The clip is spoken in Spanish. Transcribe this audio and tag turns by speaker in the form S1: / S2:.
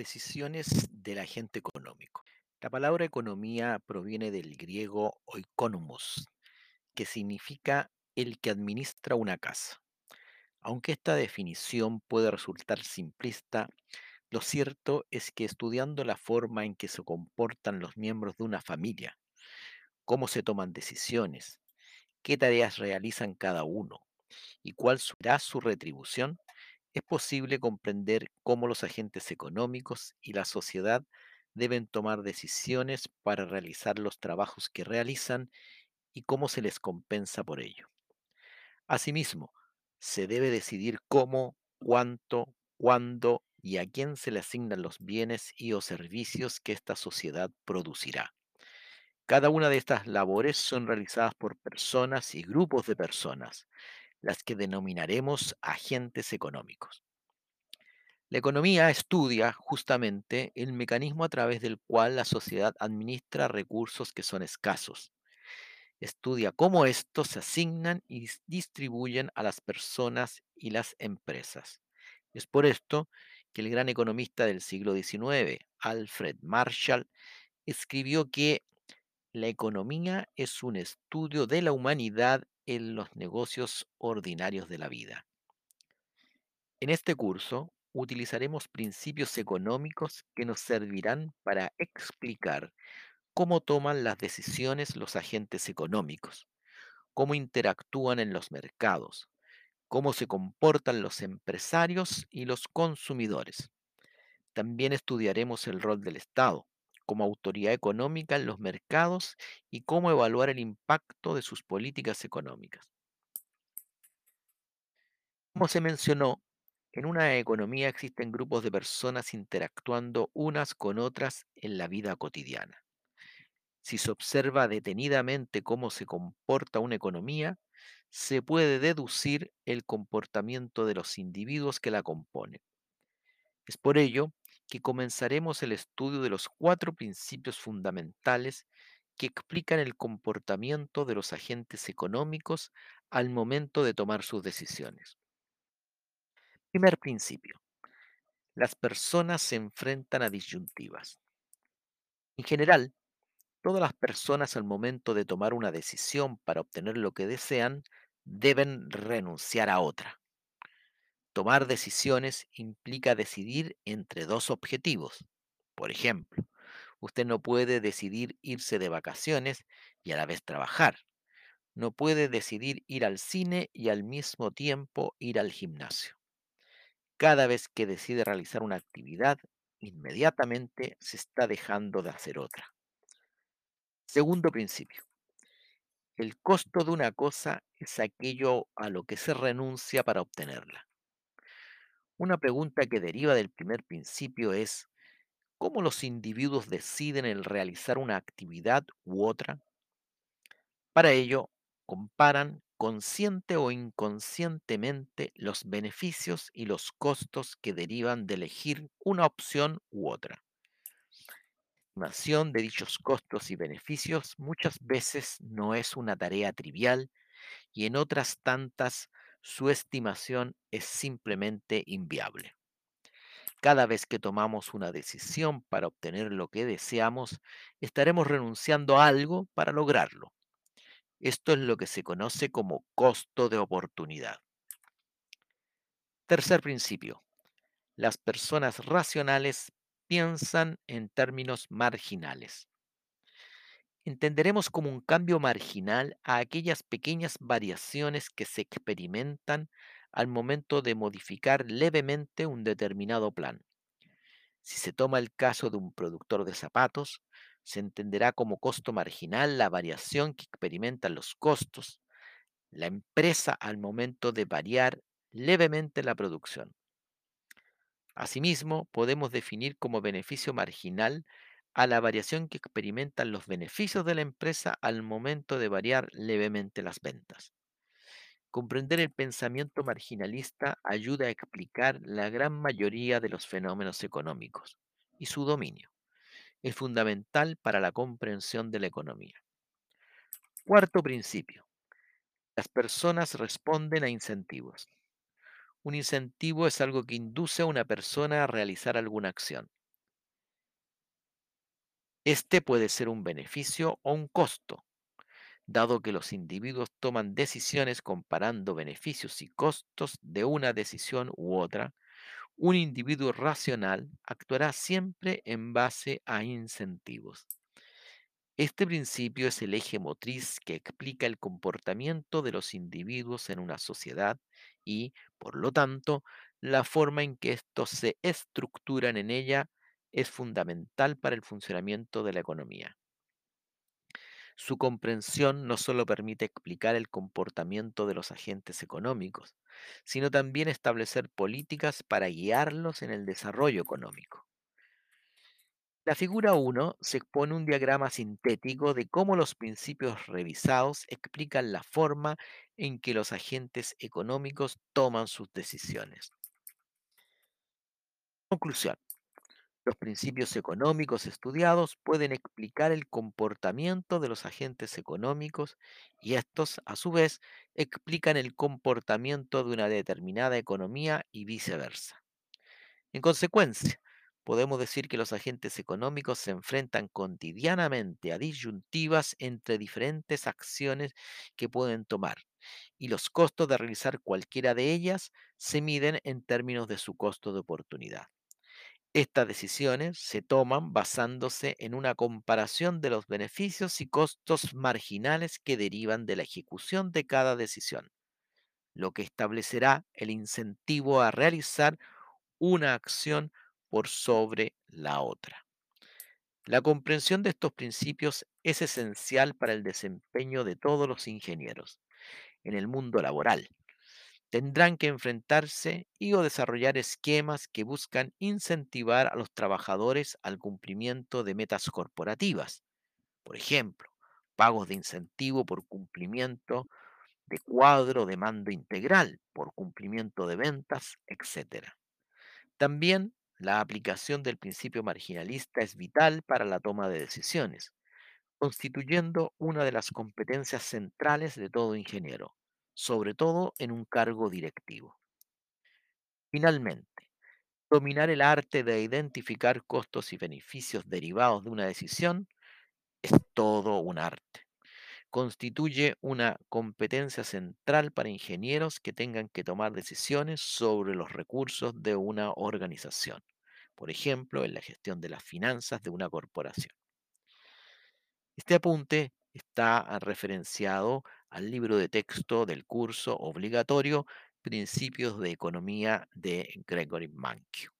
S1: decisiones del agente económico. La palabra economía proviene del griego oikonomos, que significa el que administra una casa. Aunque esta definición puede resultar simplista, lo cierto es que estudiando la forma en que se comportan los miembros de una familia, cómo se toman decisiones, qué tareas realizan cada uno y cuál será su retribución, es posible comprender cómo los agentes económicos y la sociedad deben tomar decisiones para realizar los trabajos que realizan y cómo se les compensa por ello. Asimismo, se debe decidir cómo, cuánto, cuándo y a quién se le asignan los bienes y o servicios que esta sociedad producirá. Cada una de estas labores son realizadas por personas y grupos de personas, las que denominaremos agentes económicos. La economía estudia justamente el mecanismo a través del cual la sociedad administra recursos que son escasos. Estudia cómo estos se asignan y dis- distribuyen a las personas y las empresas. Es por esto que el gran economista del siglo XIX, Alfred Marshall, escribió que la economía es un estudio de la humanidad en los negocios ordinarios de la vida. En este curso utilizaremos principios económicos que nos servirán para explicar cómo toman las decisiones los agentes económicos, cómo interactúan en los mercados, cómo se comportan los empresarios y los consumidores. También estudiaremos el rol del Estado como autoridad económica en los mercados y cómo evaluar el impacto de sus políticas económicas. Como se mencionó, en una economía existen grupos de personas interactuando unas con otras en la vida cotidiana. Si se observa detenidamente cómo se comporta una economía, se puede deducir el comportamiento de los individuos que la componen. Es por ello que comenzaremos el estudio de los cuatro principios fundamentales que explican el comportamiento de los agentes económicos al momento de tomar sus decisiones. Primer principio. Las personas se enfrentan a disyuntivas. En general, todas las personas al momento de tomar una decisión para obtener lo que desean deben renunciar a otra. Tomar decisiones implica decidir entre dos objetivos. Por ejemplo, usted no puede decidir irse de vacaciones y a la vez trabajar. No puede decidir ir al cine y al mismo tiempo ir al gimnasio. Cada vez que decide realizar una actividad, inmediatamente se está dejando de hacer otra. Segundo principio. El costo de una cosa es aquello a lo que se renuncia para obtenerla. Una pregunta que deriva del primer principio es, ¿cómo los individuos deciden el realizar una actividad u otra? Para ello, comparan consciente o inconscientemente los beneficios y los costos que derivan de elegir una opción u otra. La estimación de dichos costos y beneficios muchas veces no es una tarea trivial y en otras tantas su estimación es simplemente inviable. Cada vez que tomamos una decisión para obtener lo que deseamos, estaremos renunciando a algo para lograrlo. Esto es lo que se conoce como costo de oportunidad. Tercer principio. Las personas racionales piensan en términos marginales. Entenderemos como un cambio marginal a aquellas pequeñas variaciones que se experimentan al momento de modificar levemente un determinado plan. Si se toma el caso de un productor de zapatos, se entenderá como costo marginal la variación que experimentan los costos, la empresa al momento de variar levemente la producción. Asimismo, podemos definir como beneficio marginal a la variación que experimentan los beneficios de la empresa al momento de variar levemente las ventas. Comprender el pensamiento marginalista ayuda a explicar la gran mayoría de los fenómenos económicos y su dominio es fundamental para la comprensión de la economía. Cuarto principio. Las personas responden a incentivos. Un incentivo es algo que induce a una persona a realizar alguna acción. Este puede ser un beneficio o un costo, dado que los individuos toman decisiones comparando beneficios y costos de una decisión u otra. Un individuo racional actuará siempre en base a incentivos. Este principio es el eje motriz que explica el comportamiento de los individuos en una sociedad y, por lo tanto, la forma en que estos se estructuran en ella es fundamental para el funcionamiento de la economía. Su comprensión no solo permite explicar el comportamiento de los agentes económicos, sino también establecer políticas para guiarlos en el desarrollo económico. La figura uno se expone un diagrama sintético de cómo los principios revisados explican la forma en que los agentes económicos toman sus decisiones. Conclusión. Los principios económicos estudiados pueden explicar el comportamiento de los agentes económicos y estos, a su vez, explican el comportamiento de una determinada economía y viceversa. En consecuencia, podemos decir que los agentes económicos se enfrentan cotidianamente a disyuntivas entre diferentes acciones que pueden tomar, y los costos de realizar cualquiera de ellas se miden en términos de su costo de oportunidad. Estas decisiones se toman basándose en una comparación de los beneficios y costos marginales que derivan de la ejecución de cada decisión, lo que establecerá el incentivo a realizar una acción por sobre la otra. La comprensión de estos principios es esencial para el desempeño de todos los ingenieros en el mundo laboral. Tendrán que enfrentarse y o desarrollar esquemas que buscan incentivar a los trabajadores al cumplimiento de metas corporativas. Por ejemplo, pagos de incentivo por cumplimiento de cuadro de mando integral, por cumplimiento de ventas, etc. También la aplicación del principio marginalista es vital para la toma de decisiones, constituyendo una de las competencias centrales de todo ingeniero, sobre todo en un cargo directivo. Finalmente, dominar el arte de identificar costos y beneficios derivados de una decisión es todo un arte. Constituye una competencia central para ingenieros que tengan que tomar decisiones sobre los recursos de una organización por ejemplo, en la gestión de las finanzas de una corporación. Este apunte está ah, referenciado al libro de texto del curso obligatorio Principios de Economía de Gregory Mankiw.